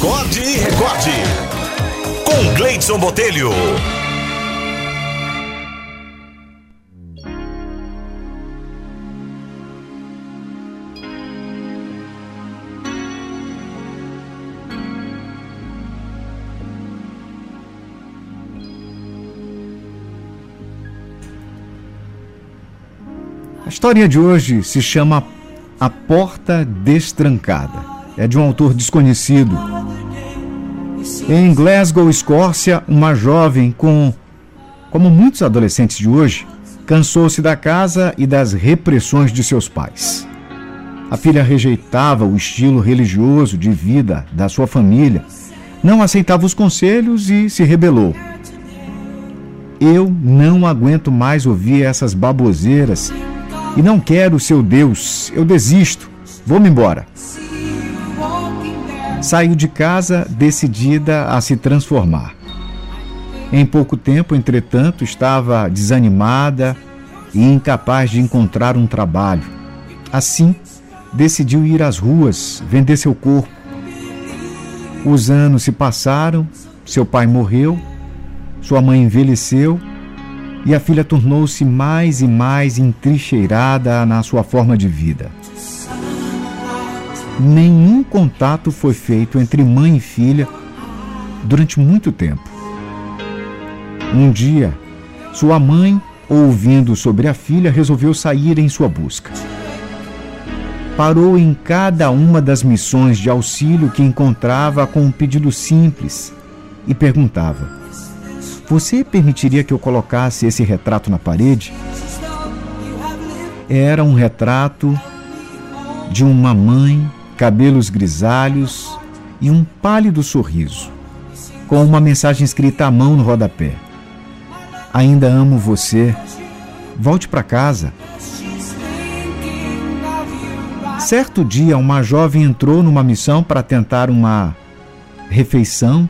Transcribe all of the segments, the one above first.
Acorde e recorde. Com Gleidson Botelho. A história de hoje se chama A Porta Destrancada. É de um autor desconhecido. Em Glasgow, Escócia, uma jovem com, como muitos adolescentes de hoje, cansou-se da casa e das repressões de seus pais. A filha rejeitava o estilo religioso de vida da sua família, não aceitava os conselhos e se rebelou. Eu não aguento mais ouvir essas baboseiras e não quero o seu Deus. Eu desisto. Vou-me embora. Saiu de casa decidida a se transformar. Em pouco tempo, entretanto, estava desanimada e incapaz de encontrar um trabalho. Assim, decidiu ir às ruas vender seu corpo. Os anos se passaram, seu pai morreu, sua mãe envelheceu e a filha tornou-se mais e mais entrincheirada na sua forma de vida. Nenhum contato foi feito entre mãe e filha durante muito tempo. Um dia, sua mãe, ouvindo sobre a filha, resolveu sair em sua busca. Parou em cada uma das missões de auxílio que encontrava com um pedido simples e perguntava: você permitiria que eu colocasse esse retrato na parede? Era um retrato de uma mãe, cabelos grisalhos e um pálido sorriso, com uma mensagem escrita à mão no rodapé. Ainda amo você. Volte para casa. Certo dia, uma jovem entrou numa missão para tentar uma refeição,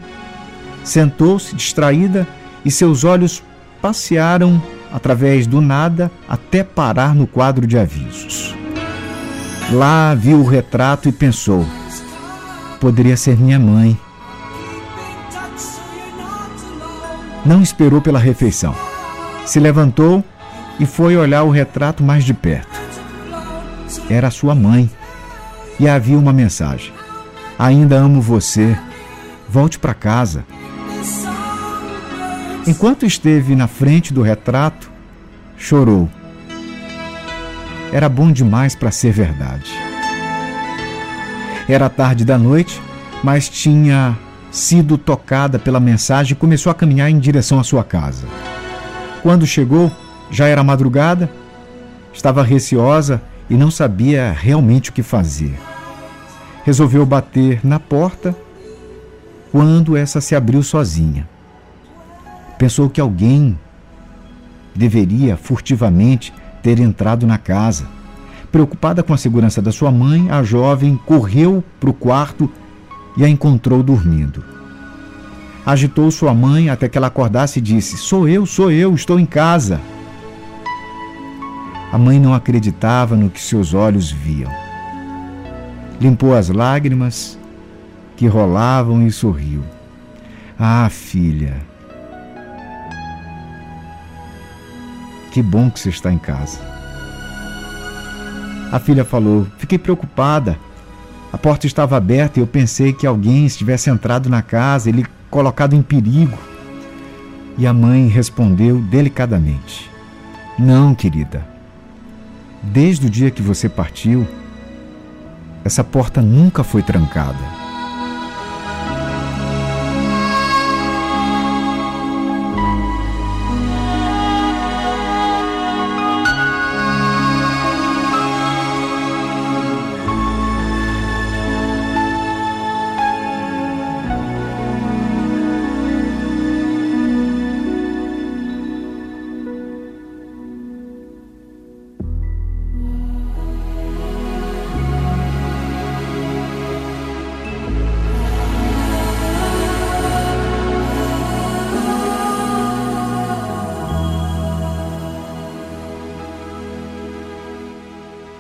sentou-se distraída e seus olhos passearam através do nada até parar no quadro de avisos. Lá viu o retrato e pensou: poderia ser minha mãe. Não esperou pela refeição. Se levantou e foi olhar o retrato mais de perto. Era sua mãe. E havia uma mensagem: Ainda amo você. Volte para casa. Enquanto esteve na frente do retrato, chorou. Era bom demais para ser verdade. Era tarde da noite, mas tinha sido tocada pela mensagem e começou a caminhar em direção à sua casa. Quando chegou, já era madrugada, estava receosa e não sabia realmente o que fazer. Resolveu bater na porta quando essa se abriu sozinha. Pensou que alguém deveria furtivamente ter entrado na casa. Preocupada com a segurança da sua mãe, a jovem correu para o quarto e a encontrou dormindo. Agitou sua mãe até que ela acordasse e disse: Sou eu, sou eu, estou em casa. A mãe não acreditava no que seus olhos viam. Limpou as lágrimas que rolavam e sorriu. Ah, filha, Que bom que você está em casa. A filha falou: Fiquei preocupada. A porta estava aberta e eu pensei que alguém estivesse entrado na casa e colocado em perigo. E a mãe respondeu delicadamente: Não, querida. Desde o dia que você partiu, essa porta nunca foi trancada.